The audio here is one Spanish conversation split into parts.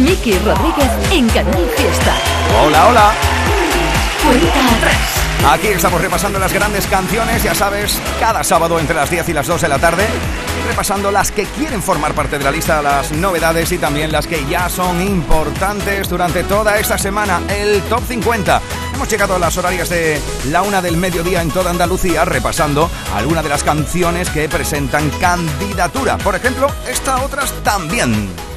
Miki Rodríguez en Canal Fiesta. Hola, hola. Cuenta atrás. Aquí estamos repasando las grandes canciones, ya sabes, cada sábado entre las 10 y las 2 de la tarde, repasando las que quieren formar parte de la lista, las novedades y también las que ya son importantes durante toda esta semana, el Top 50. Hemos llegado a las horarias de la una del mediodía en toda Andalucía, repasando algunas de las canciones que presentan candidatura. Por ejemplo, estas otras también.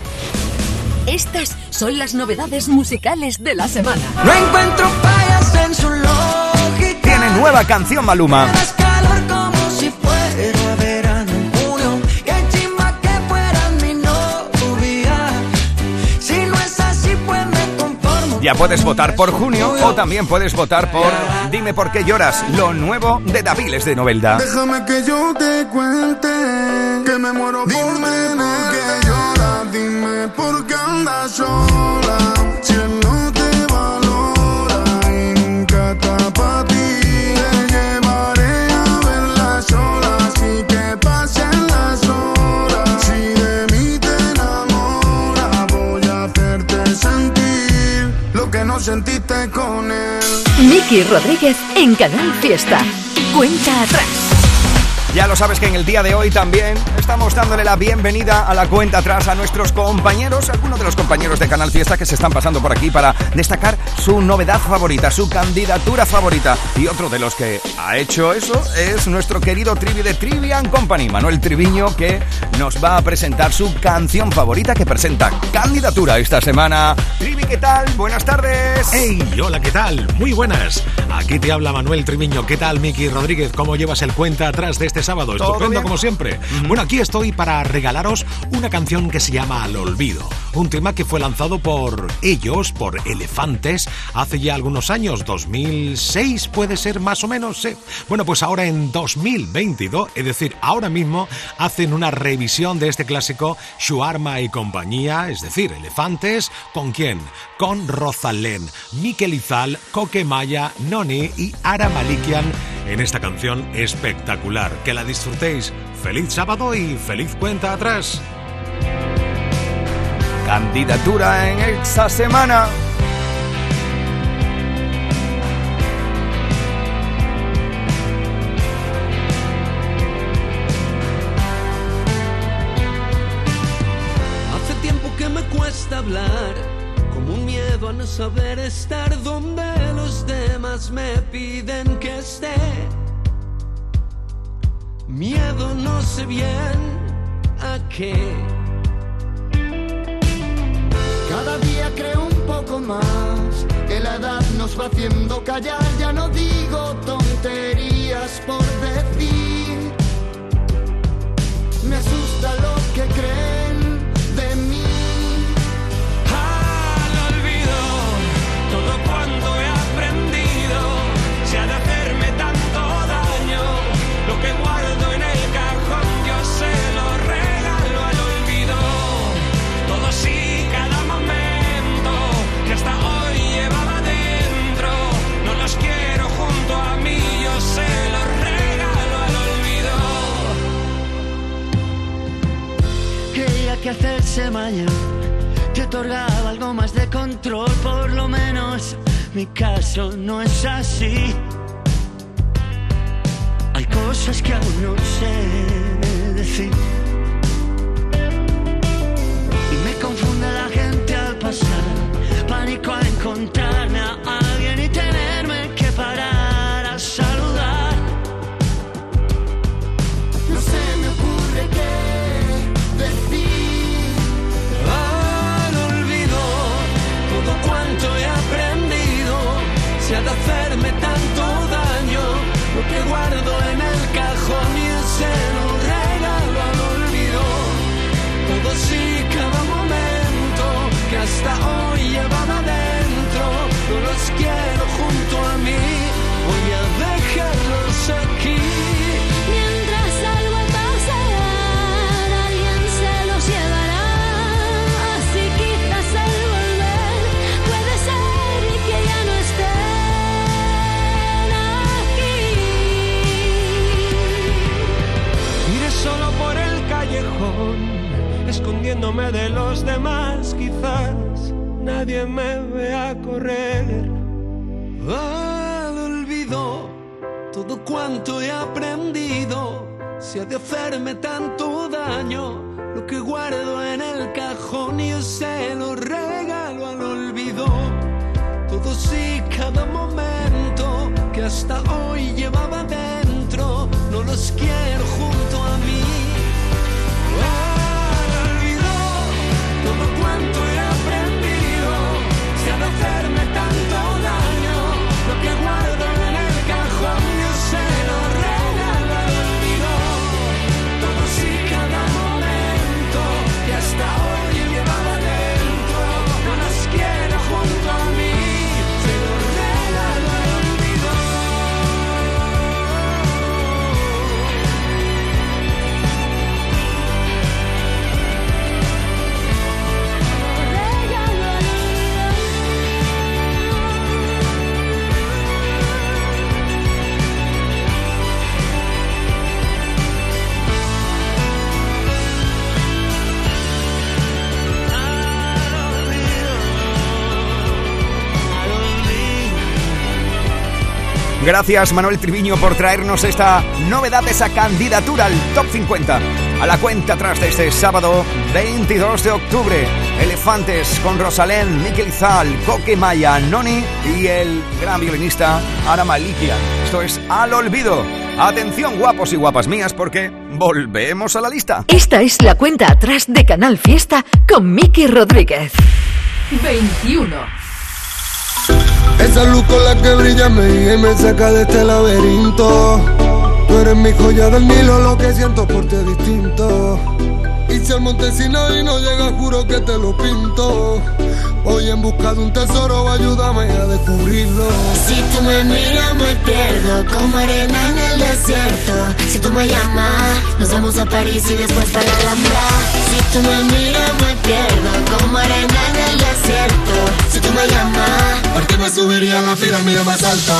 Estas son las novedades musicales de la semana. No encuentro fallas en su lógica. Tiene nueva canción Maluma. Pues. Ya puedes votar por junio o también puedes votar por Dime por qué lloras, lo nuevo de Daviles de Novelda. Déjame que yo te cuente que me muero por dime por qué andas sola. Si él no te valora y nunca está pa' ti, te llevaré a ver las olas y que pasen las horas. Si de mí te enamoras, voy a hacerte sentir lo que no sentiste con él. Miki Rodríguez en Canal Fiesta. Cuenta atrás. Ya lo sabes que en el día de hoy también estamos dándole la bienvenida a la cuenta atrás a nuestros compañeros, algunos de los compañeros de Canal Fiesta que se están pasando por aquí para destacar su novedad favorita, su candidatura favorita. Y otro de los que ha hecho eso es nuestro querido Trivi de Trivian Company, Manuel Triviño, que nos va a presentar su canción favorita que presenta candidatura esta semana. Trivi, ¿qué tal? Buenas tardes. ¡Hey! Hola, ¿qué tal? Muy buenas. Aquí te habla Manuel Triviño. ¿Qué tal, Miki Rodríguez? ¿Cómo llevas el cuenta atrás de este sábado? ¿Todo Estupendo como siempre. Bueno, aquí estoy para regalaros una canción que se llama Al Olvido. Un tema que fue lanzado por ellos, por Elefantes, hace ya algunos años, 2006 puede ser más o menos, sí. Bueno, pues ahora en 2022, es decir, ahora mismo, hacen una revisión de este clásico Shuarma y compañía, es decir, Elefantes, ¿con quién? Con Rosalén, Mikel Izal, Coque Maya, Noni y Ara Malikian en esta canción espectacular. Que la disfrutéis. Feliz sábado y feliz cuenta atrás. Candidatura en esta semana. Hace tiempo que me cuesta hablar, como un miedo a no saber estar donde los demás me piden que esté. Miedo no sé bien a qué. Cada día creo un poco más que la edad nos va haciendo callar. Ya no digo tonterías por decir. Me asusta lo que creen que hacerse mayor te otorgaba algo más de control, por lo menos mi caso no es así. Hay cosas que aún no sé decir. Y me confunde la gente al pasar, pánico a encontrarme de los demás quizás. nadie me vea correr. Al olvido todo cuanto he aprendido, si ha de hacerme tanto daño, lo que guardo en el cajón yo se lo regalo al olvido. Todos y cada momento que hasta hoy llevaba dentro, no los quiero Gracias Manuel Triviño por traernos esta novedad, esa candidatura al Top 50. A la cuenta atrás de este sábado 22 de octubre. Elefantes con Rosalén, Miquel Izal, Coque Maya, Noni y el gran violinista Ara Malikia. Esto es Al Olvido. Atención guapos y guapas mías porque volvemos a la lista. Esta es la cuenta atrás de Canal Fiesta con Miki Rodríguez. 21. Esa luz con la que brilla me guía y me saca de este laberinto. Tú eres mi joya del Nilo, lo que siento por ti es distinto. Y si el Montesino y no llega, juro que te lo pinto. Voy en busca de un tesoro, ayúdame a descubrirlo. Si tú me miras me pierdo como arena en el desierto. Si tú me llamas, nos vamos a París y después para la Alhambra. Si tú me miras me pierdo como arena en el desierto. Si tú me llamas, ¿Por qué me subiría a la pirámide más alta?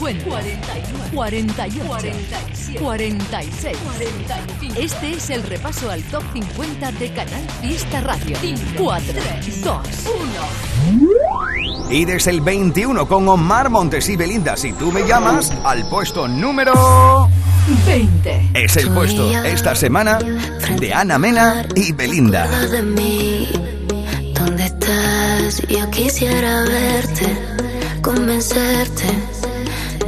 50, 49, 48, 47, 46, 45. Este es el repaso al top 50 de Canal Fiesta Radio. 5, 4, 3, 2, 1. Y desde el 21 con Omar Montes y Belinda, si tú me llamas, al puesto número 20. Es el puesto esta semana de Ana Mena y Belinda. ¿Dónde estás? Yo quisiera verte, convencerte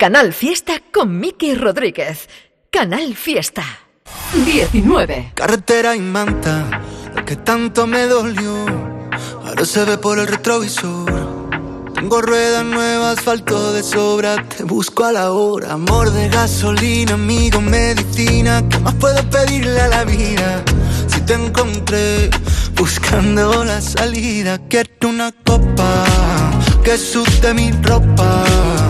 Canal Fiesta con Miki Rodríguez. Canal Fiesta. 19. Carretera y manta, lo que tanto me dolió. Ahora se ve por el retrovisor. Tengo ruedas nuevas, asfalto de sobra. Te busco a la hora. Amor de gasolina, amigo, medicina. ¿Qué más puedo pedirle a la vida? Si te encontré buscando la salida, quiero una copa que sude mi ropa.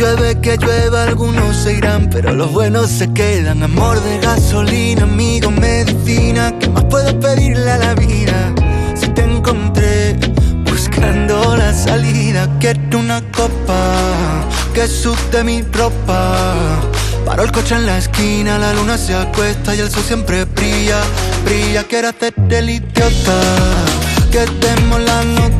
Llueve que llueva, algunos se irán, pero los buenos se quedan. Amor de gasolina, amigo, medicina, ¿qué más puedo pedirle a la vida? Si te encontré buscando la salida, quiero una copa que sude mi ropa. Paro el coche en la esquina, la luna se acuesta y el sol siempre brilla, brilla. Quiero hacerte el idiota, que demos la nota.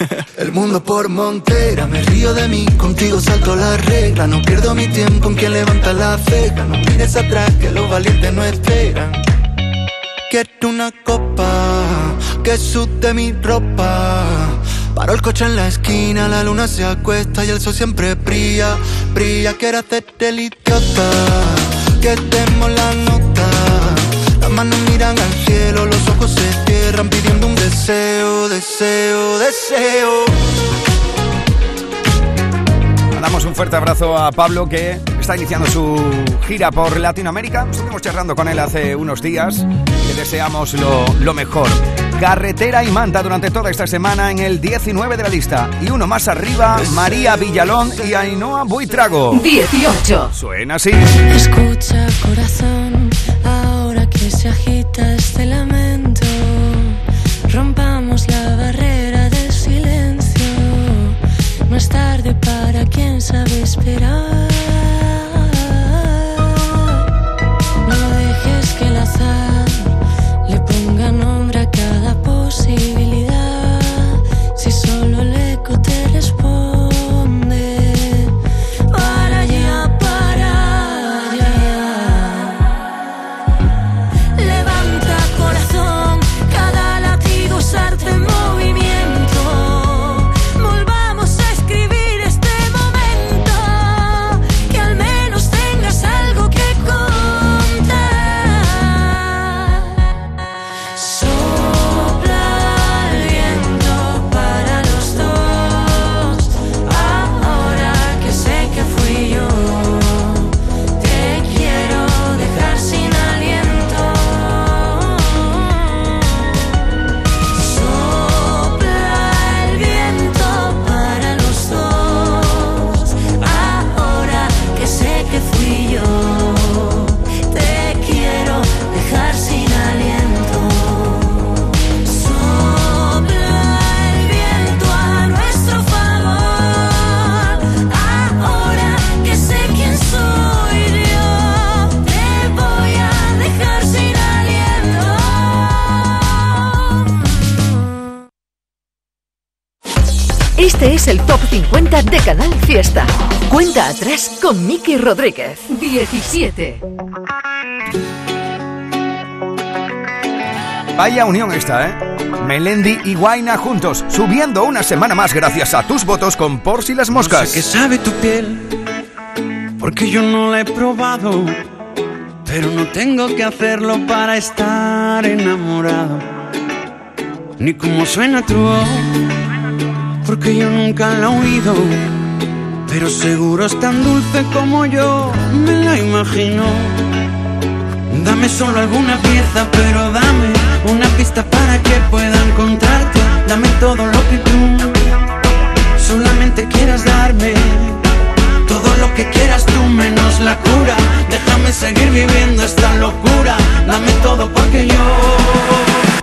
El mundo por montera, me río de mí, contigo salto la regla, no pierdo mi tiempo en quien levanta la ceja, no mires atrás que los valientes no esperan. Quiero una copa que sude mi ropa. Paro el coche en la esquina, la luna se acuesta y el sol siempre brilla, brilla. Quiero hacerte el idiota, que demos la nota. Manos miran al cielo, los ojos se cierran pidiendo un deseo, deseo, deseo. Mandamos un fuerte abrazo a Pablo que está iniciando su gira por Latinoamérica. Estuvimos charlando con él hace unos días. Le deseamos lo, lo mejor. Carretera y Manta durante toda esta semana en el 19 de la lista. Y uno más arriba, María Villalón y Ainhoa Buitrago. 18. Suena así. Escucha corazón, este lamento, rompamos la barrera del silencio. No es tarde para quien sabe esperar. No dejes que el azar Este es el Top 50 de Canal Fiesta. Cuenta atrás con Miki Rodríguez. 17. Vaya unión esta, ¿eh? Melendi y Guaina juntos, subiendo una semana más gracias a tus votos con Por si las moscas. No sé qué sabe tu piel, porque yo no la he probado. Pero no tengo que hacerlo para estar enamorado. Ni cómo suena tu voz, porque yo nunca la he oído. Pero seguro es tan dulce como yo me la imagino. Dame solo alguna pieza, pero dame una pista para que pueda encontrarte. Dame todo lo que tú solamente quieras darme. Todo lo que quieras tú menos la cura. Déjame seguir viviendo esta locura. Dame todo porque yo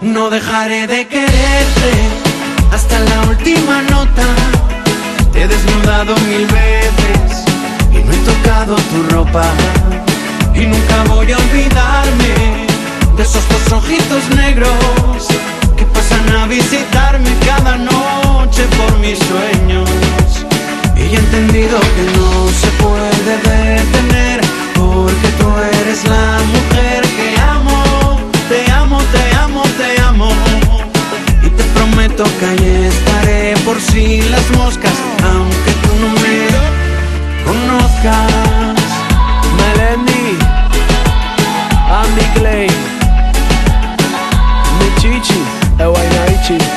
no dejaré de quererte hasta la última nota. Te he desnudado mil veces y no he tocado tu ropa. Y nunca voy a olvidarme de esos dos ojitos negros que pasan a visitarme cada noche por mis sueños. Y he entendido que no se puede detener porque tú eres la mujer que amo. Que ahí estaré por si las moscas, aunque tú no me conozcas. Melendi, Andy Clay, mi chichi, Ewainaichi.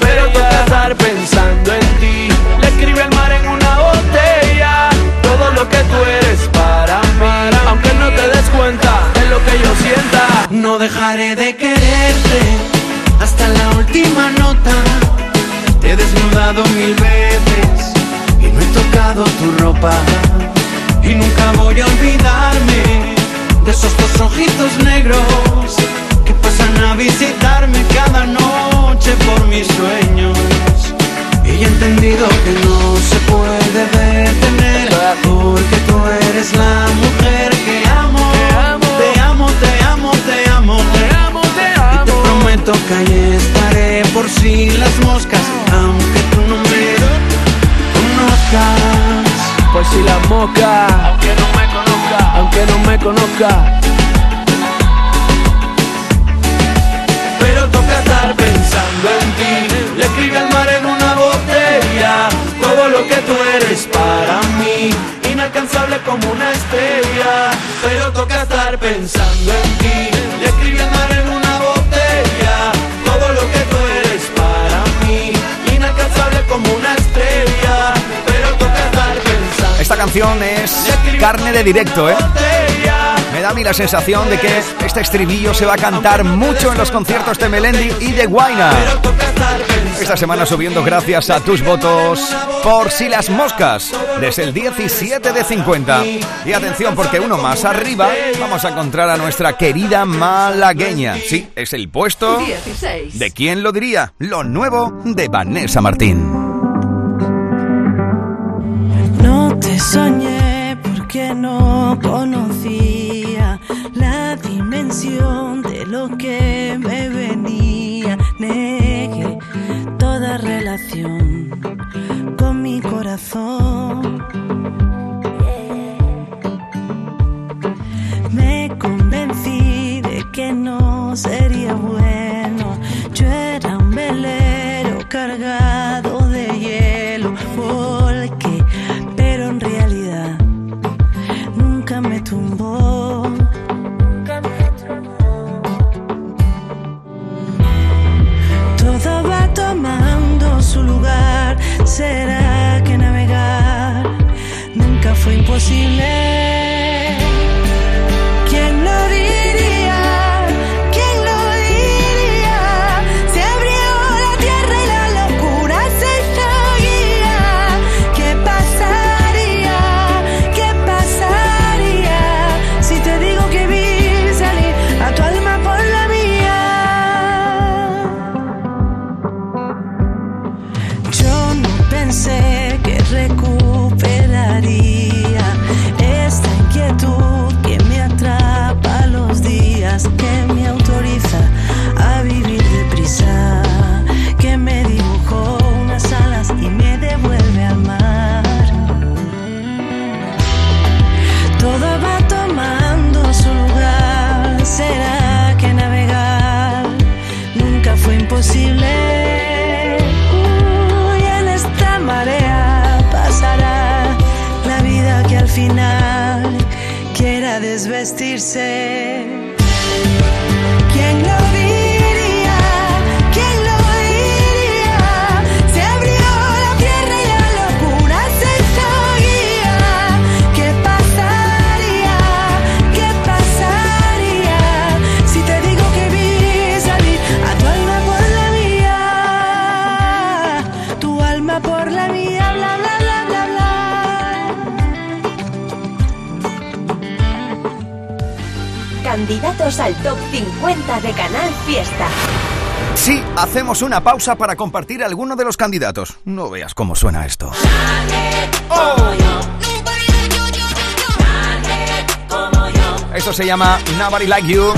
pero toca estar pensando en ti. Le escribe al mar en una botella todo lo que tú eres para mí, aunque no te des cuenta de lo que yo sienta. No dejaré de quererte hasta la última nota. Te he desnudado mil veces y no he tocado tu ropa. Y nunca voy a olvidarme de esos dos ojitos negros a visitarme cada noche por mis sueños. Y he entendido que no se puede detener porque tú eres la mujer que amo. Te amo, te amo, te amo. Y te prometo que ahí estaré por si las moscas, aunque tú no me conozcas. Por si las moscas. aunque no me conozca, aunque no me conozca. Estar pensando en ti. Le escribe al mar en una botella todo lo que tú eres para mí. Inalcanzable como una estrella. Pero toca estar pensando en ti. Le escribe al mar en una botella todo lo que tú eres para mí. Inalcanzable como una estrella. Pero toca estar pensando. Esta canción es carne de directo, ¿eh? Me da a mí la sensación de que este estribillo se va a cantar mucho en los conciertos de Melendi y de Guaina. Esta semana subiendo gracias a tus votos por Si las moscas, desde el 17 de 50. Y atención, porque uno más arriba vamos a encontrar a nuestra querida malagueña. Sí, es el puesto 16. de quién lo diría, lo nuevo de Vanessa Martín. No te soñé porque no la de lo que me venía. Negué toda relación con mi corazón. ¿Será que navegar nunca fue imposible? gelirse Al top 50 de Canal Fiesta. Sí, hacemos una pausa para compartir alguno de los candidatos. No veas cómo suena esto. Esto se llama Nobody Like You.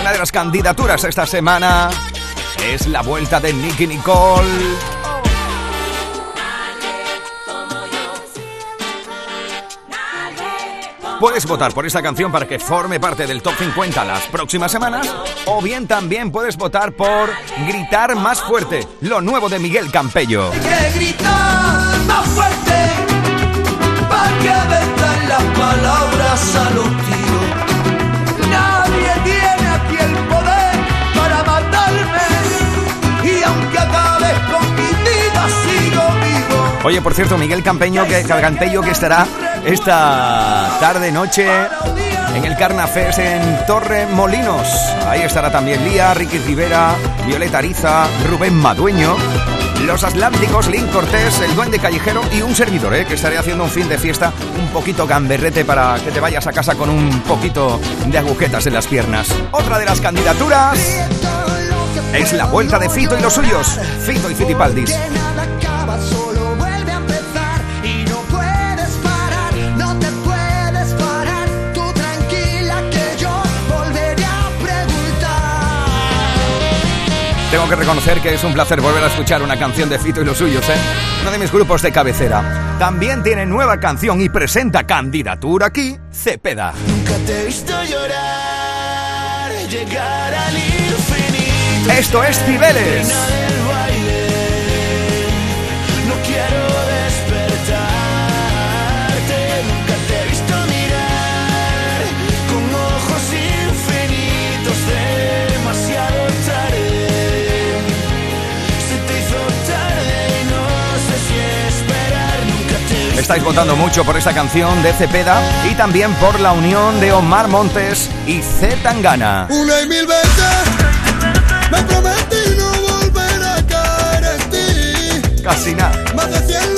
Una de las candidaturas esta semana es la vuelta de Nicky Nicole. Puedes votar por esta canción para que forme parte del top 50 las próximas semanas, o bien también puedes votar por Gritar más fuerte, lo nuevo de Miguel Campello. que gritar más fuerte para que aventan las palabras a los tiros. Nadie tiene aquí el poder para matarme y aunque acabes con mi vida sigo vivo. Oye, por cierto, Miguel Campeño, que, Campello que estará esta tarde noche en el Carnafest en Torre Molinos. Ahí estará también Lía, Ricky Rivera, Violeta Ariza, Rubén Madueño, Los Atlánticos, Link Cortés, el Duende Callejero y un servidor, ¿eh? que estaré haciendo un fin de fiesta un poquito gamberrete para que te vayas a casa con un poquito de agujetas en las piernas. Otra de las candidaturas es la vuelta de Fito y los suyos, Fito y Fitipaldis. Tengo que reconocer que es un placer volver a escuchar una canción de Fito y los suyos, ¿eh? Uno de mis grupos de cabecera. También tiene nueva canción y presenta candidatura aquí, Cepeda. Nunca te he visto llorar, llegar al infinito. Esto es Cibeles. Estáis votando mucho por esta canción de Cepeda y también por la unión de Omar Montes y Z Tangana. Una y mil veces me prometí no volver a caer en ti. Casi nada. Más de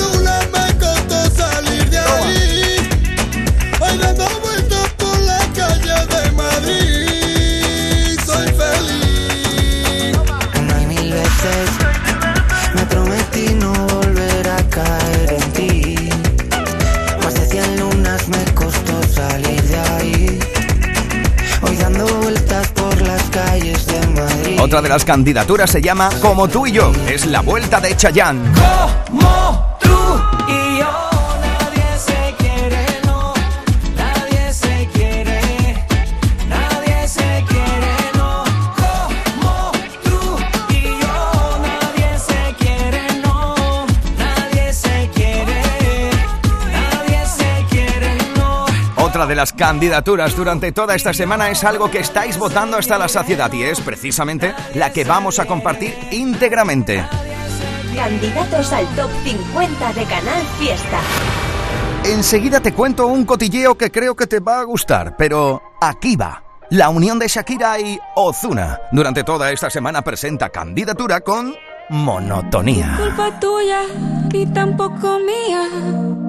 Otra de las candidaturas se llama Como tú y yo. Es la vuelta de Chayanne. De las candidaturas durante toda esta semana es algo que estáis votando hasta la saciedad y es precisamente la que vamos a compartir íntegramente. Candidatos al top 50 de Canal Fiesta. Enseguida te cuento un cotilleo que creo que te va a gustar, pero aquí va. La unión de Shakira y Ozuna durante toda esta semana presenta candidatura con monotonía. culpa tuya y tampoco mía.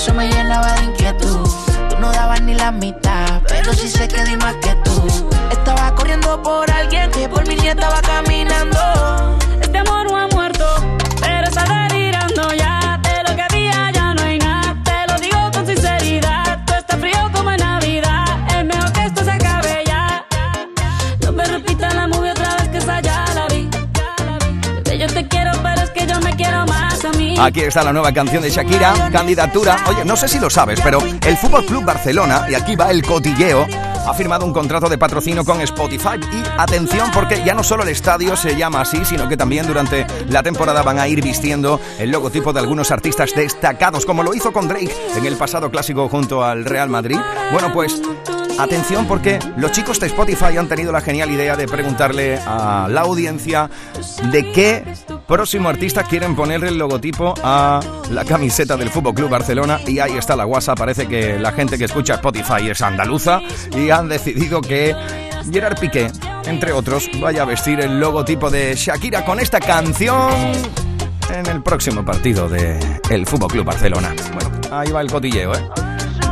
eso me llenaba de inquietud. Tú no dabas ni la mitad, pero sí sé que di más que tú. Estaba corriendo por alguien que por mí ni estaba caminando. Aquí está la nueva canción de Shakira, candidatura. Oye, no sé si lo sabes, pero el Fútbol Club Barcelona, y aquí va el cotilleo, ha firmado un contrato de patrocinio con Spotify. Y atención, porque ya no solo el estadio se llama así, sino que también durante la temporada van a ir vistiendo el logotipo de algunos artistas destacados, como lo hizo con Drake en el pasado clásico junto al Real Madrid. Bueno, pues Atención porque los chicos de Spotify han tenido la genial idea de preguntarle a la audiencia de qué próximo artista quieren ponerle el logotipo a la camiseta del Fútbol Club Barcelona y ahí está la guasa. Parece que la gente que escucha Spotify es andaluza y han decidido que Gerard Piqué, entre otros, vaya a vestir el logotipo de Shakira con esta canción en el próximo partido de el Fútbol Club Barcelona. Bueno, ahí va el cotilleo, ¿eh?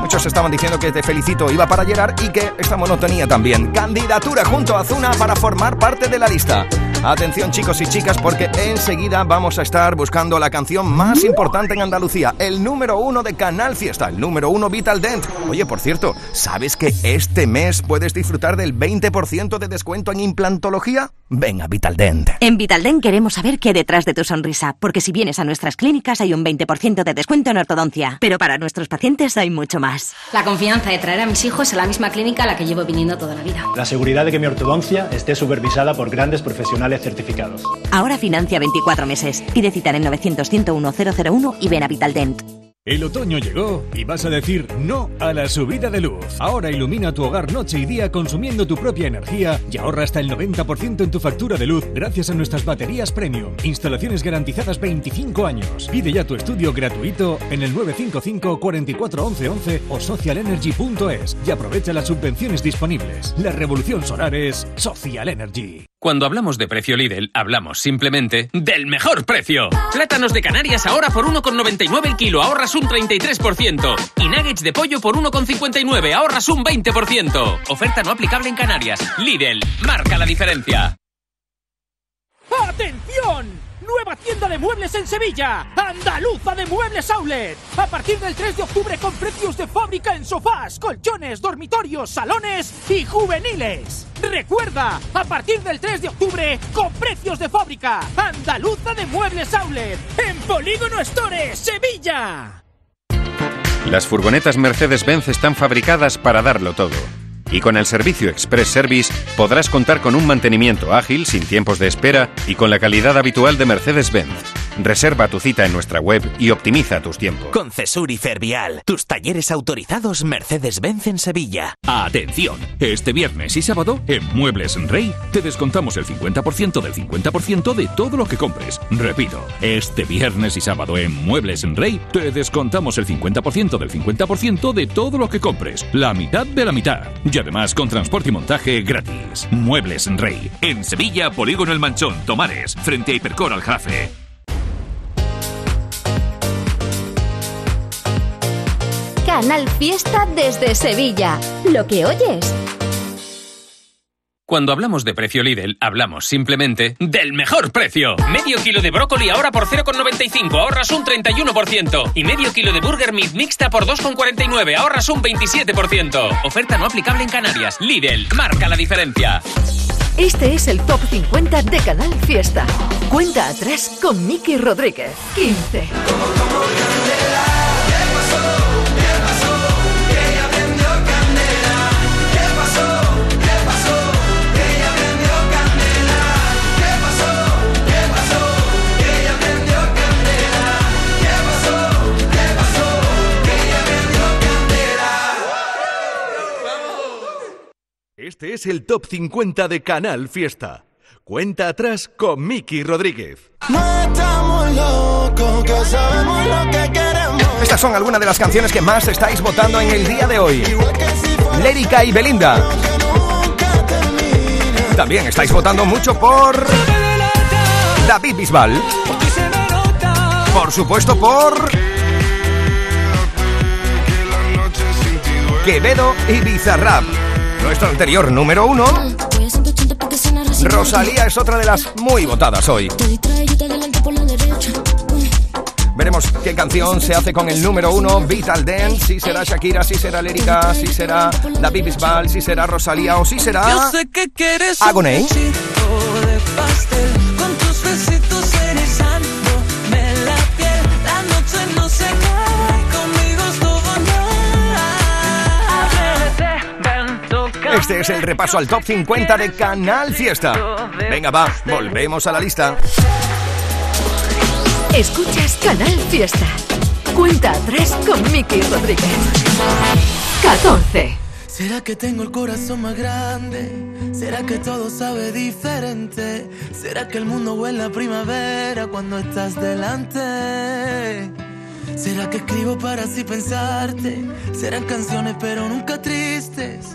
Muchos estaban diciendo que te felicito iba para Gerard y que esta monotonía también. Candidatura junto a Zuna para formar parte de la lista. Atención chicos y chicas porque enseguida vamos a estar buscando la canción más importante en Andalucía, el número uno de Canal Fiesta, el número uno Vital Dent. Oye, por cierto, ¿sabes que este mes puedes disfrutar del 20% de descuento en implantología? Venga, Vital Dent. En Vitaldent queremos saber qué hay detrás de tu sonrisa, porque si vienes a nuestras clínicas hay un 20% de descuento en ortodoncia, pero para nuestros pacientes hay mucho más. La confianza de traer a mis hijos a la misma clínica a la que llevo viniendo toda la vida. La seguridad de que mi ortodoncia esté supervisada por grandes profesionales de certificados. Ahora financia 24 meses. Pide cita en el 900 101 001 y ven a Vitaldent. El otoño llegó y vas a decir no a la subida de luz. Ahora ilumina tu hogar noche y día consumiendo tu propia energía y ahorra hasta el 90% en tu factura de luz gracias a nuestras baterías premium. Instalaciones garantizadas 25 años. Pide ya tu estudio gratuito en el 955 44 11 11 o socialenergy.es y aprovecha las subvenciones disponibles. La revolución solar es Social Energy. Cuando hablamos de precio Lidl, hablamos simplemente del mejor precio. Plátanos de Canarias ahora por 1,99 el kilo, ahorras un 33%. Y nuggets de pollo por 1,59, ahorras un 20%. Oferta no aplicable en Canarias. Lidl, marca la diferencia. ¡Atención! Nueva tienda de muebles en Sevilla. Andaluza de Muebles Outlet. A partir del 3 de octubre con precios de fábrica en sofás, colchones, dormitorios, salones y juveniles. Recuerda, a partir del 3 de octubre con precios de fábrica. Andaluza de Muebles Outlet. En Polígono Store, Sevilla. Las furgonetas Mercedes-Benz están fabricadas para darlo todo. Y con el servicio Express Service podrás contar con un mantenimiento ágil, sin tiempos de espera y con la calidad habitual de Mercedes-Benz. Reserva tu cita en nuestra web y optimiza tus tiempos. Con Cesur y Fervial, tus talleres autorizados Mercedes-Benz en Sevilla. Atención, este viernes y sábado en Muebles en Rey te descontamos el 50% del 50% de todo lo que compres. Repito, este viernes y sábado en Muebles en Rey te descontamos el 50% del 50% de todo lo que compres. La mitad de la mitad. Y además con transporte y montaje gratis. Muebles en Rey. En Sevilla, Polígono El Manchón, Tomares, frente a Hipercor al Canal Fiesta desde Sevilla. Lo que oyes. Cuando hablamos de precio Lidl, hablamos simplemente del mejor precio. Medio kilo de brócoli ahora por 0,95, ahorras un 31%. Y medio kilo de burger meat mixta por 2,49, ahorras un 27%. Oferta no aplicable en Canarias. Lidl, marca la diferencia. Este es el Top 50 de Canal Fiesta. Cuenta atrás con Miki Rodríguez. 15. Este es el Top 50 de Canal Fiesta. Cuenta atrás con Miki Rodríguez. No estamos locos, que sabemos lo que queremos. Estas son algunas de las canciones que más estáis votando en el día de hoy. Lérica y Belinda. También estáis votando mucho por David Bisbal. Por supuesto por Quevedo y Bizarrap. Nuestro anterior número uno. Rosalía es otra de las muy votadas hoy. Veremos qué canción se hace con el número uno, Vital Dance, si será Shakira, si será Lérica, si será David Bisbal, si será Rosalía o si será Yo sé que quieres Agoney. un besito de pastel Este es el repaso al top 50 de Canal Fiesta. Venga, va, volvemos a la lista. Escuchas Canal Fiesta. Cuenta atrás con Miki Rodríguez. 14. ¿Será que tengo el corazón más grande? ¿Será que todo sabe diferente? ¿Será que el mundo huele a primavera cuando estás delante? ¿Será que escribo para así pensarte? Serán canciones pero nunca tristes.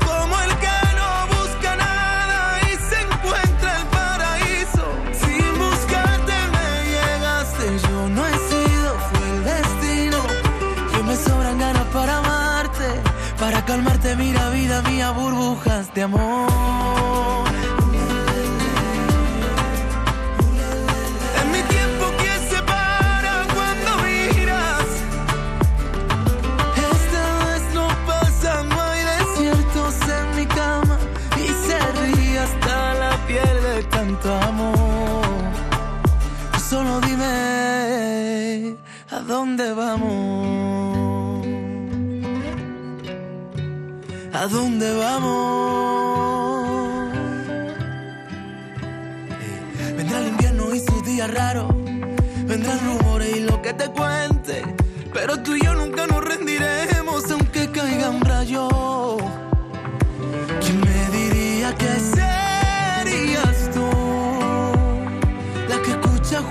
Burbujas de amor. dónde vamos. Eh, vendrá el invierno y sus días raros, vendrán rumores y lo que te cuente, pero tú y yo nunca nos rendiremos aunque caiga un rayo. ¿Quién me diría que serías tú la que escucha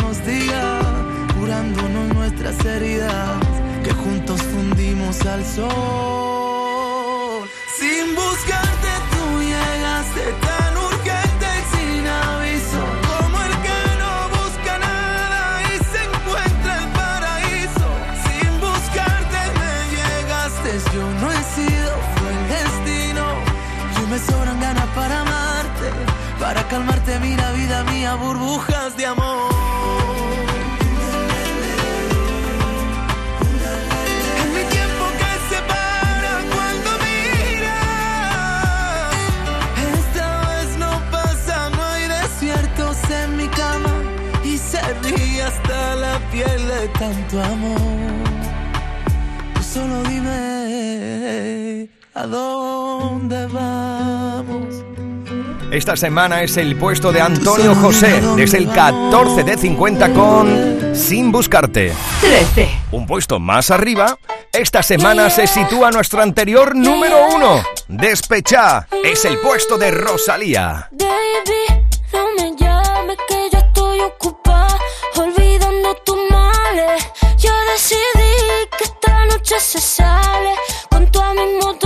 nos diga, curándonos nuestras heridas, que juntos fundimos al sol. Sin buscarte tú llegaste tan urgente y sin aviso. Como el que no busca nada y se encuentra en paraíso. Sin buscarte me llegaste, yo no he sido, fue el destino. Yo me sobran ganas para amarte, para calmarte, mira vida mía, burbujas de amor. tanto amor. Pues solo dime a dónde vamos. Esta semana es el puesto de Antonio José, desde el 14 de 50 con Sin Buscarte. 13. Un puesto más arriba, esta semana se sitúa nuestro anterior número uno. Despechá, es el puesto de Rosalía. Baby, no me llame, que yo estoy ocupada. noche se sale. Con tu ánimo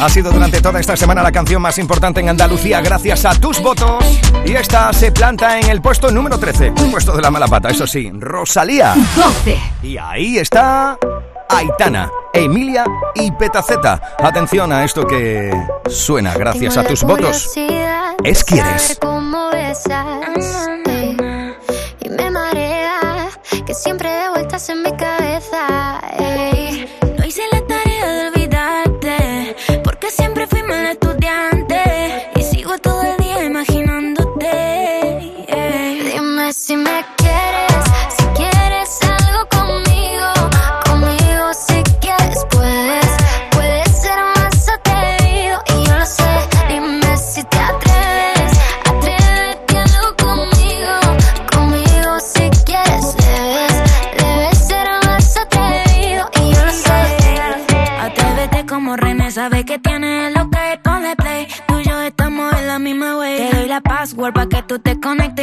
Ha sido durante toda esta semana la canción más importante en Andalucía gracias a tus votos. Y esta se planta en el puesto número 13. Puesto de la mala pata, eso sí. Rosalía. 12. Y ahí está Aitana, Emilia y Petaceta. Atención a esto que suena gracias a tus votos. Es quieres. Y me que siempre de vueltas en mi password para que tú te conectes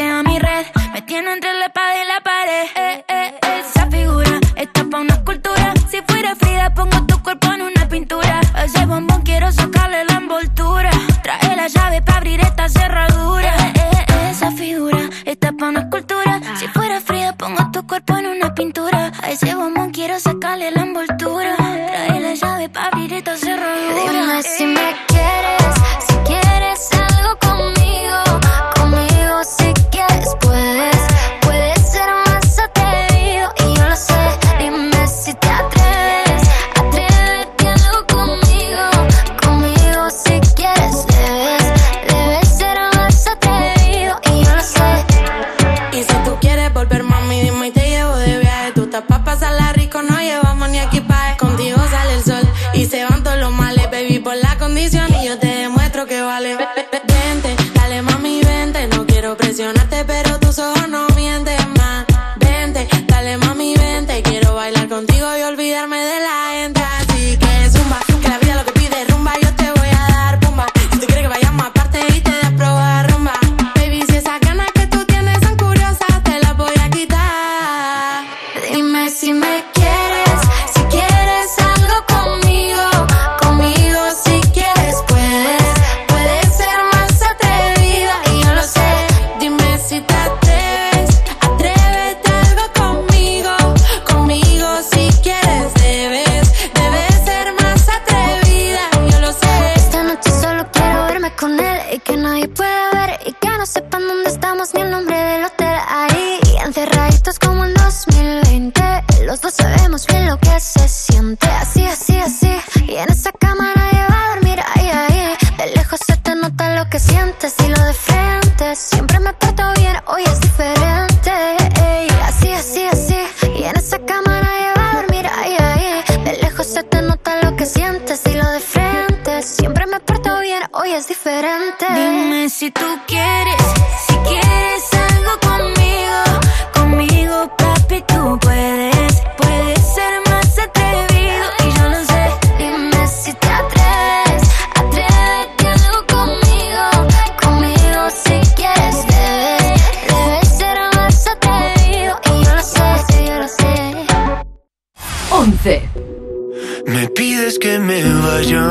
Me pides que me vaya,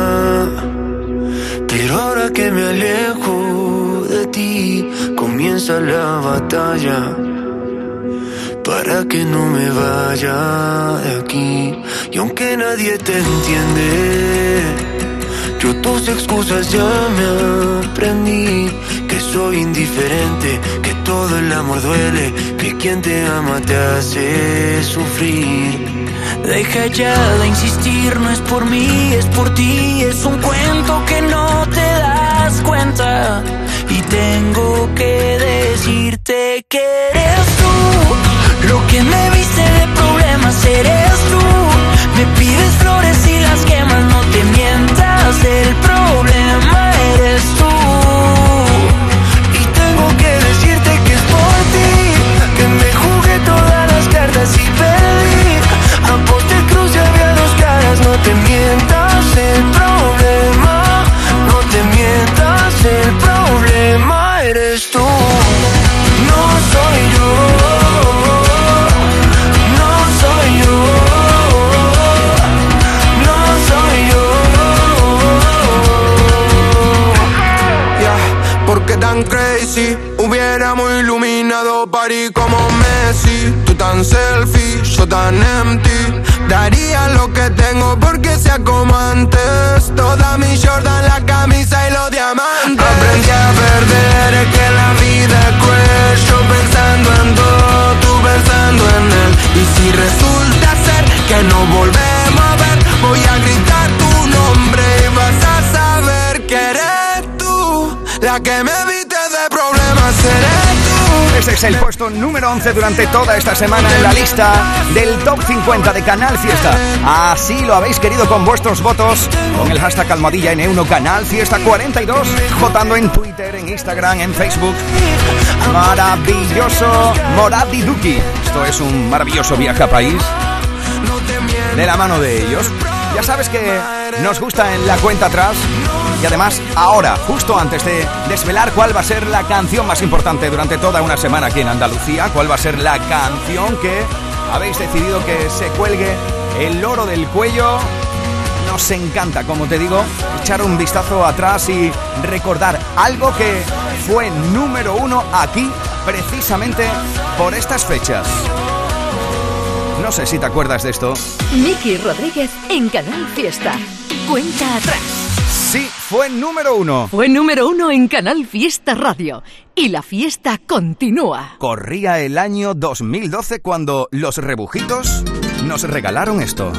pero ahora que me alejo de ti, comienza la batalla. Para que no me vaya de aquí, y aunque nadie te entiende, yo tus excusas ya me aprendí. Que soy indiferente, que todo el amor duele, que quien te ama te hace sufrir. Deja ya de insistir, no es por mí, es por ti. Es un cuento que no te das cuenta. Y tengo que decirte que eres tú. Lo que me viste de problemas eres el problema. No te mientas, el problema eres tú. No soy yo. No soy yo. No soy yo. Ya, porque tan crazy Hubiéramos iluminado París como Messi. Tú tan selfie, yo tan empty Daría lo que tengo porque sea como antes. Toda mi Jordan, la camisa y los diamantes. Aprendí a perder, es que la vida es Yo pensando en todo, tú pensando en él. Y si resulta ser que no volvemos a ver Voy a gritar tu nombre y vas a saber que eres tú La que me viste de problemas, eres Ese es el puesto número 11 durante toda esta semana en la lista del Top 50 de Canal Fiesta. Así lo habéis querido con vuestros votos, con el hashtag almohadilla N1 Canal Fiesta 42, votando en Twitter, en Instagram, en Facebook. Maravilloso Moradi Duki. Esto es un maravilloso viaje a país de la mano de ellos. Ya sabes que nos gusta en la cuenta atrás Y además, ahora, justo antes de desvelar cuál va a ser la canción más importante durante toda una semana aquí en Andalucía, cuál va a ser la canción que habéis decidido que se cuelgue el loro del cuello, nos encanta, como te digo, echar un vistazo atrás y recordar algo que fue número uno aquí, precisamente por estas fechas. No sé si te acuerdas de esto. Miki Rodríguez en Canal Fiesta. Cuenta atrás. Sí, fue número uno. Fue número uno en Canal Fiesta Radio. Y la fiesta continúa. Corría el año 2012 cuando los rebujitos nos regalaron esto.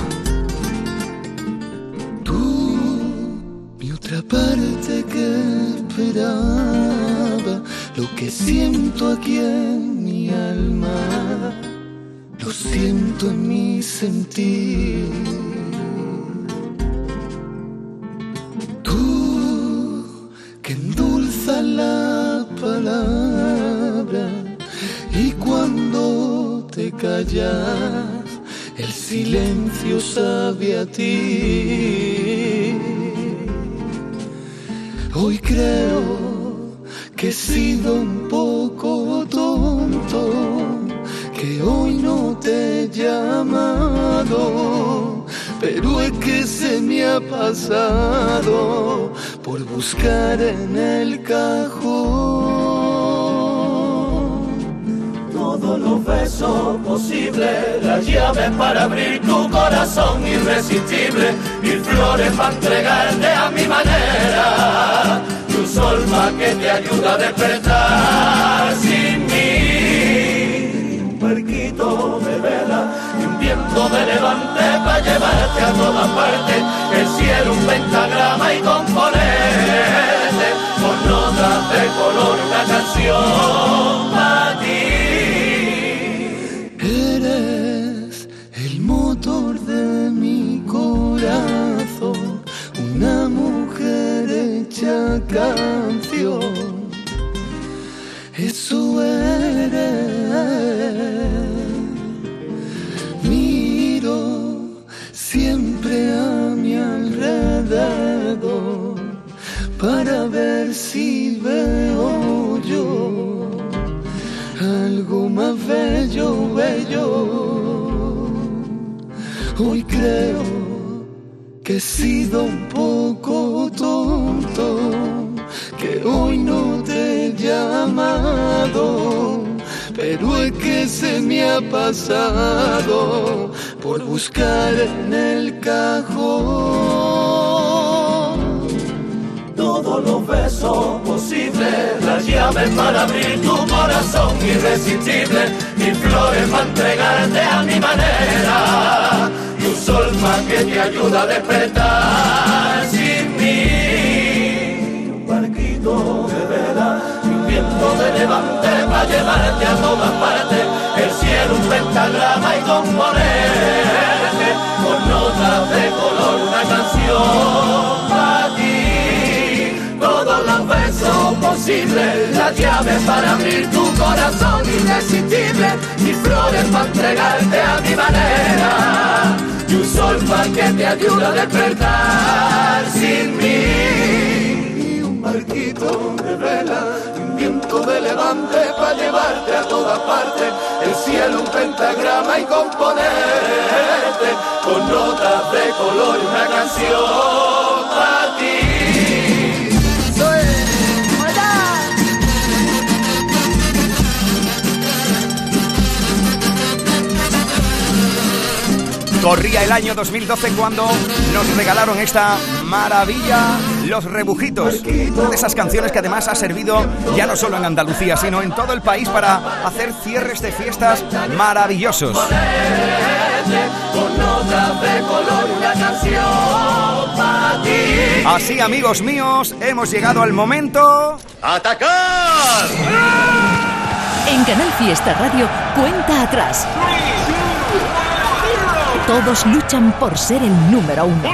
Mi otra parte que esperaba, lo que siento aquí en mi alma, lo siento en mi sentir. Tú que endulzas la palabra y cuando te callas, el silencio sabe a ti. Hoy creo que he sido un poco tonto, que hoy no te he llamado, pero es que se me ha pasado por buscar en el cajón. Todos los besos posibles, las llaves para abrir tu corazón irresistible, mil flores para entregarte a mi manera, tu sol pa' que te ayuda a despertar sin mí, un barquito de vela viento de levante para llevarte a todas partes, el cielo un pentagrama y componerte con notas de color una canción para ti. Eres el motor de mi corazón, una mujer hecha canción. Eso eres. Para ver si veo yo algo más bello, bello. Hoy creo que he sido un poco tonto, que hoy no te he llamado, pero es que se me ha pasado por buscar en el cajón todos los besos posibles, las llaves para abrir tu corazón irresistible, mil flores para entregarte a mi manera, y un sol más que te ayuda a despertar sin mí, un barquito de vela un viento de levante para llevarte a todas partes, el cielo un pentagrama y componerte con notas de color una canción besos posibles, las llaves para abrir tu corazón irresistible, y flores para entregarte a mi manera, y un sol para que te ayude a despertar sin mí, y un barquito de vela, un viento de levante para llevarte a todas partes, el cielo un pentagrama y componerte con notas de color una canción Corría el año 2012 cuando nos regalaron esta maravilla, Los Rebujitos. Una de esas canciones que además ha servido ya no solo en Andalucía, sino en todo el país para hacer cierres de fiestas maravillosos. Así, amigos míos, hemos llegado al momento... ¡Atacar! En Canal Fiesta Radio, cuenta atrás. Todos luchan por ser el número uno.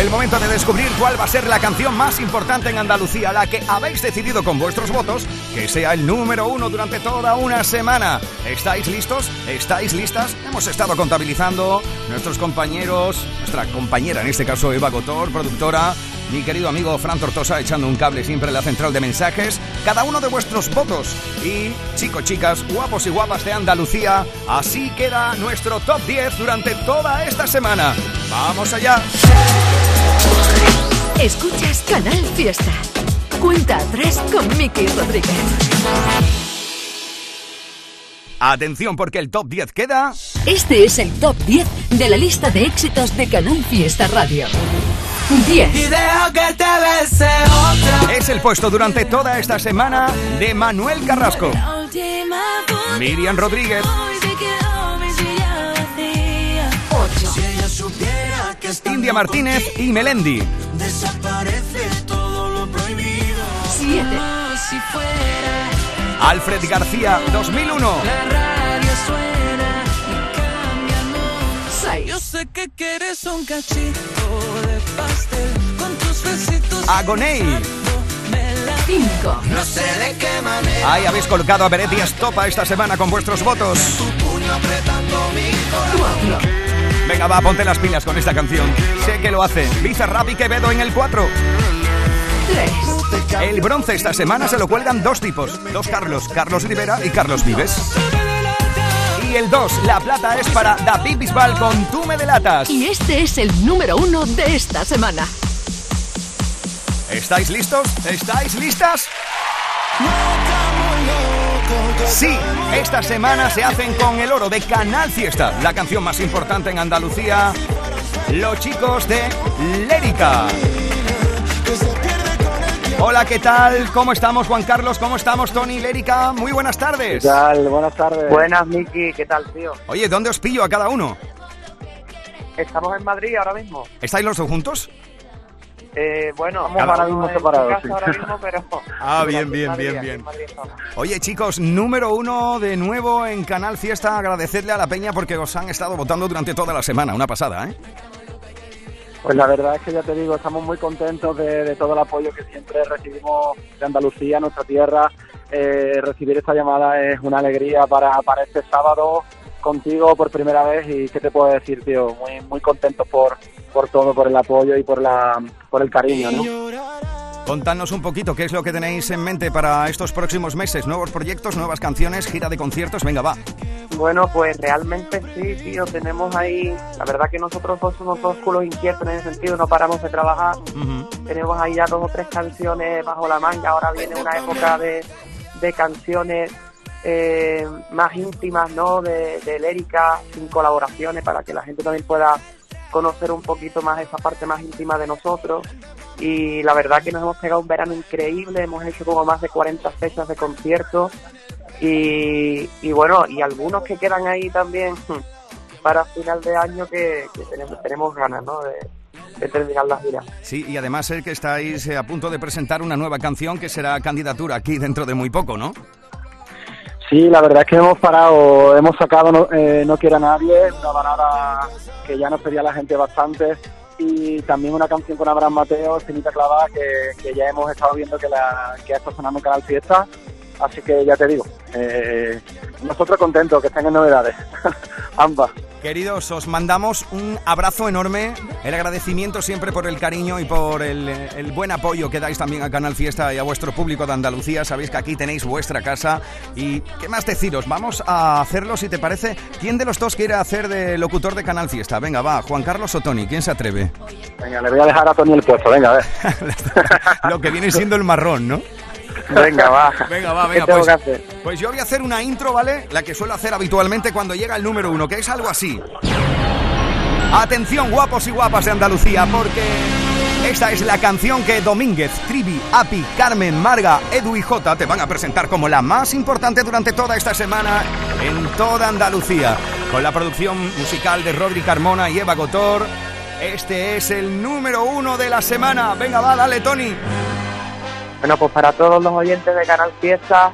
El momento de descubrir cuál va a ser la canción más importante en Andalucía, la que habéis decidido con vuestros votos que sea el número uno durante toda una semana. ¿Estáis listos? ¿Estáis listas? Hemos estado contabilizando nuestros compañeros, nuestra compañera, en este caso Eva Gotor, productora, mi querido amigo Fran Tortosa echando un cable siempre en la central de mensajes, cada uno de vuestros votos. Y chicos, chicas, guapos y guapas de Andalucía, así queda nuestro top 10 durante toda esta semana. ¡Vamos allá! Escuchas Canal Fiesta. Cuenta atrás con Miki Rodríguez. Atención porque el top 10 queda... Este es el top 10 de la lista de éxitos de Canal Fiesta Radio. 10. Y deja que te bese otra. Es el puesto durante toda esta semana de Manuel Carrasco, Miriam Rodríguez, Si ella supiera que está India Martínez y Melendi. desaparece todo lo prohibido. 7. Si fuera Alfred García, 2001. la radio suena y. Yo 6. sé que quieres un cachito de pastel con tus besitos. Agoney. 5. No sé de qué manera. Ahí habéis colocado a Beretti Estopa esta semana con vuestros votos. Tu puño apretando mi 4. Venga, va, ponte las pilas con esta canción. Sé que lo hace. Bizarrap y Quevedo en el 4. 3. El bronce esta semana se lo cuelgan dos tipos. Dos Carlos, Carlos Rivera y Carlos Vives. Y el 2, la plata es para David Bisbal con Tú me delatas. Y este es el número 1 de esta semana. ¿Estáis listos? ¿Estáis listas? Sí, esta semana se hacen con el oro de Canal Fiesta, la canción más importante en Andalucía. Los chicos de Lérica. Hola, ¿qué tal? ¿Cómo estamos, Juan Carlos? ¿Cómo estamos, Tony Lérica? Muy buenas tardes. ¿Qué tal? Buenas tardes. Buenas, Miki, ¿qué tal, tío? Oye, ¿dónde os pillo a cada uno? Estamos en Madrid ahora mismo. ¿Estáis los dos juntos? Eh, bueno, Estamos ahora uno mismo separados, casa sí. ahora mismo, pero... Ah, bien, bien, Madrid, bien, bien. Oye, chicos, número uno de nuevo en Canal Fiesta. Agradecerle a la peña porque os han estado votando durante toda la semana. Una pasada, ¿eh? Pues la verdad es que ya te digo, estamos muy contentos de, todo el apoyo que siempre recibimos de Andalucía, nuestra tierra. Eh, recibir esta llamada es una alegría para, para este sábado contigo por primera vez y qué te puedo decir, tío, muy muy contentos por, por todo, por el apoyo y por la por el cariño, ¿no? Contadnos un poquito qué es lo que tenéis en mente para estos próximos meses. Nuevos proyectos, nuevas canciones, gira de conciertos. Venga, va. Bueno, pues realmente sí, tío, tenemos ahí... La verdad que nosotros dos somos dos culos inquietos en ese sentido, no paramos de trabajar. Tenemos ahí ya dos o tres canciones bajo la manga. Ahora viene una época de, de canciones eh, más íntimas, ¿no? De, de lérica, sin colaboraciones, para que la gente también pueda conocer un poquito más esa parte más íntima de nosotros. Y la verdad que nos hemos pegado un verano increíble, hemos hecho como más de 40 fechas de conciertos. Y, y bueno, y algunos que quedan ahí también para final de año que, que tenemos, tenemos ganas, ¿no? De, de terminar la gira. Sí, y además sé que estáis eh, a punto de presentar una nueva canción que será candidatura aquí dentro de muy poco, ¿no? Sí, la verdad es que hemos parado, hemos sacado No, eh, no Quiera Nadie, una balada que ya nos pedía la gente bastante, y también una canción con Abraham Mateo, Cenita Clavada, que, que ya hemos estado viendo que, la, que está sonando en Canal Fiesta, así que ya te digo, eh, nosotros contentos que estén en novedades, ambas. Queridos, os mandamos un abrazo enorme, el agradecimiento siempre por el cariño y por el, el buen apoyo que dais también a Canal Fiesta y a vuestro público de Andalucía. Sabéis que aquí tenéis vuestra casa y qué más deciros, vamos a hacerlo si te parece. ¿Quién de los dos quiere hacer de locutor de Canal Fiesta? Venga, va, Juan Carlos o Tony, ¿quién se atreve? Venga, le voy a dejar a Tony el puesto, venga, a ver. Lo que viene siendo el marrón, ¿no? Venga, va. Venga, va, ¿Qué venga, tengo pues, que hacer? pues yo voy a hacer una intro, ¿vale? La que suelo hacer habitualmente cuando llega el número uno, que es algo así. Atención, guapos y guapas de Andalucía, porque esta es la canción que Domínguez, Trivi, Api, Carmen, Marga, Edu y Jota te van a presentar como la más importante durante toda esta semana en toda Andalucía. Con la producción musical de Rodri Carmona y Eva Gotor. Este es el número uno de la semana. Venga, va, dale, Tony. Bueno, pues para todos los oyentes de Canal Fiesta,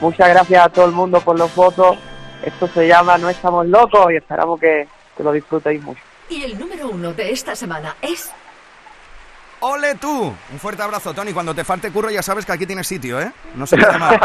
muchas gracias a todo el mundo por los votos. Esto se llama No estamos locos y esperamos que, que lo disfrutéis mucho. Y el número 1 de esta semana es... ¡Ole tú! Un fuerte abrazo, Tony. Cuando te falte curro ya sabes que aquí tienes sitio, ¿eh? No se queda mal.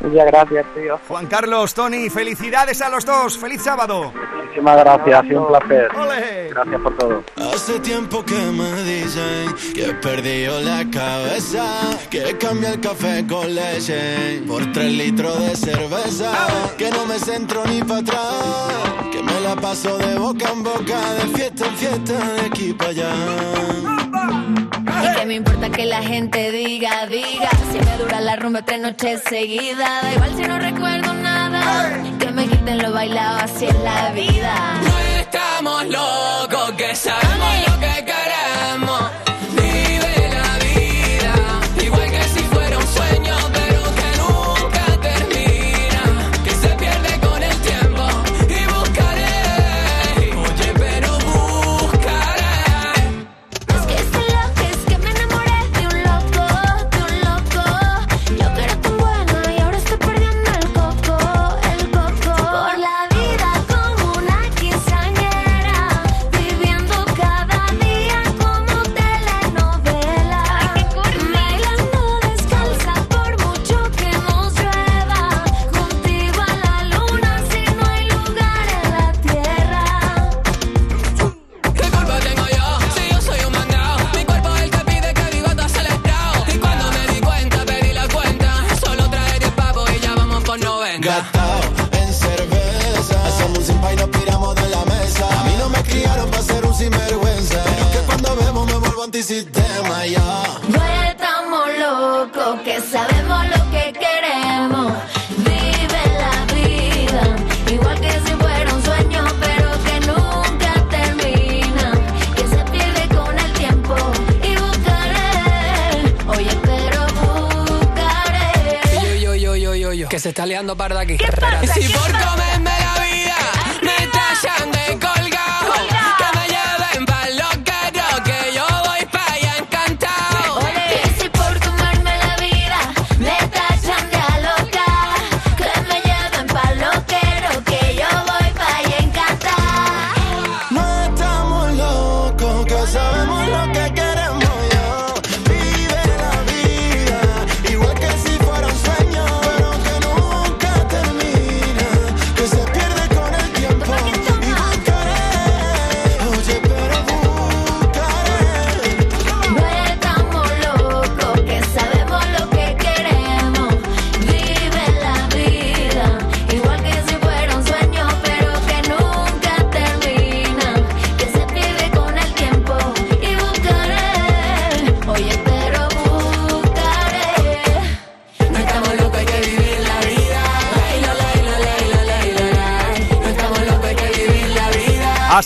Muchas gracias, tío. Juan Carlos, Tony, felicidades a los dos. ¡Feliz sábado! Muchísimas gracias, ha sido un placer. ¡Ole! Gracias por todo. Hace tiempo que me dicen que he perdido la cabeza, que cambia el café con leche por tres litros de cerveza, que no me centro ni para atrás, que me la paso de boca en boca, de fiesta en fiesta, de aquí para allá. Y que me importa que la gente diga, diga. Si me dura la rumba tres noches seguidas. Da igual si no recuerdo nada. Que me quiten lo bailado, así es la vida. No estamos locos, que sabemos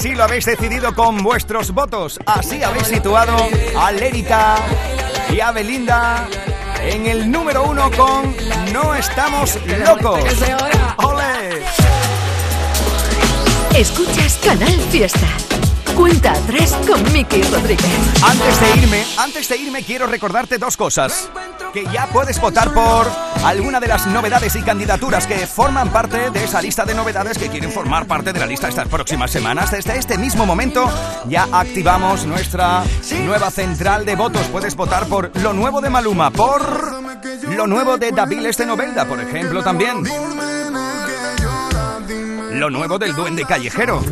Así lo habéis decidido con vuestros votos. Así habéis situado a Lérica y a Belinda en el número uno con No estamos locos. ¡Ole! Escuchas Canal Fiesta. Cuenta atrás con Miki Rodríguez. Antes de irme, antes de irme quiero recordarte dos cosas. Que ya puedes votar por alguna de las novedades y candidaturas que forman parte de esa lista de novedades que quieren formar parte de la lista estas próximas semanas. Desde este mismo momento ya activamos nuestra nueva central de votos. Puedes votar por lo nuevo de Maluma, por lo nuevo de Daviles de por ejemplo, también. Lo nuevo del Duende Callejero.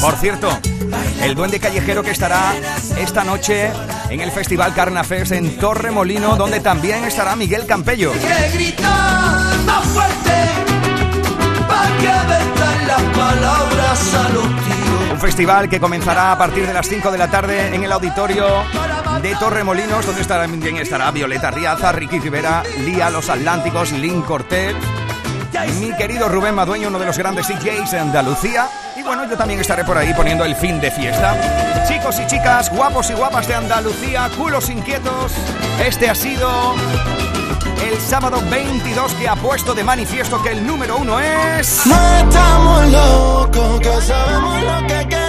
Por cierto, el Duende Callejero que estará esta noche en el Festival Carnafest en Torremolino, donde también estará Miguel Campello. Un festival que comenzará a partir de las 5 de la tarde en el auditorio de Torremolinos, donde estará, también estará Violeta Riaza, Ricky Rivera, Lía, Los Atlánticos, Link Cortés, mi querido Rubén Madueño, uno de los grandes DJs de Andalucía. Bueno, yo también estaré por ahí poniendo el fin de fiesta. Chicos y chicas, guapos y guapas de Andalucía, culos inquietos, este ha sido el sábado 22 que ha puesto de manifiesto que el número uno es... No estamos que sabemos lo que